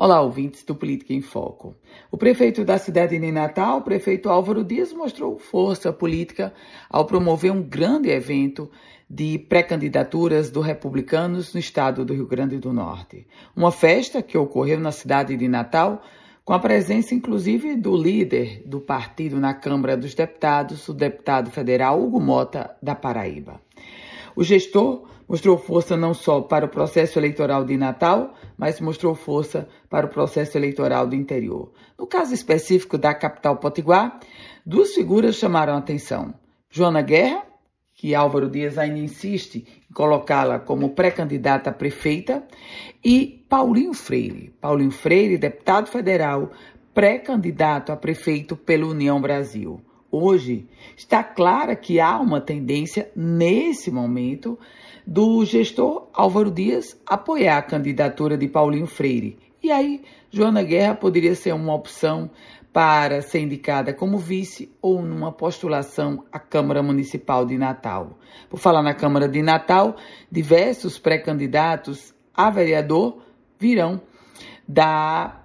Olá, ouvintes do Política em Foco. O prefeito da cidade de Natal, prefeito Álvaro Dias, mostrou força política ao promover um grande evento de pré-candidaturas do Republicanos no estado do Rio Grande do Norte. Uma festa que ocorreu na cidade de Natal, com a presença inclusive do líder do partido na Câmara dos Deputados, o deputado federal Hugo Mota, da Paraíba. O gestor mostrou força não só para o processo eleitoral de Natal, mas mostrou força para o processo eleitoral do interior. No caso específico da capital Potiguar, duas figuras chamaram a atenção. Joana Guerra, que Álvaro Dias ainda insiste em colocá-la como pré-candidata a prefeita, e Paulinho Freire. Paulinho Freire, deputado federal, pré-candidato a prefeito pela União Brasil. Hoje está clara que há uma tendência, nesse momento, do gestor Álvaro Dias apoiar a candidatura de Paulinho Freire. E aí, Joana Guerra poderia ser uma opção para ser indicada como vice ou numa postulação à Câmara Municipal de Natal. Por falar na Câmara de Natal, diversos pré-candidatos a vereador virão da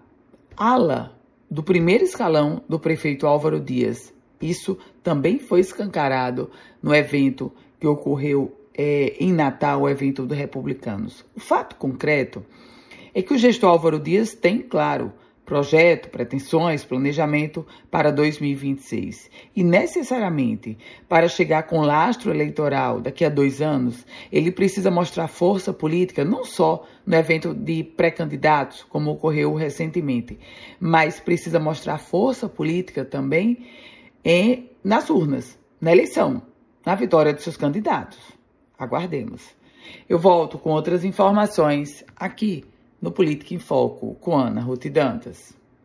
ala do primeiro escalão do prefeito Álvaro Dias. Isso também foi escancarado no evento que ocorreu é, em Natal, o evento dos republicanos. O fato concreto é que o gestor Álvaro Dias tem, claro, projeto, pretensões, planejamento para 2026. E necessariamente, para chegar com lastro eleitoral daqui a dois anos, ele precisa mostrar força política não só no evento de pré-candidatos, como ocorreu recentemente, mas precisa mostrar força política também em, nas urnas, na eleição, na vitória de seus candidatos. Aguardemos. Eu volto com outras informações aqui no Política em Foco com Ana Ruth Dantas.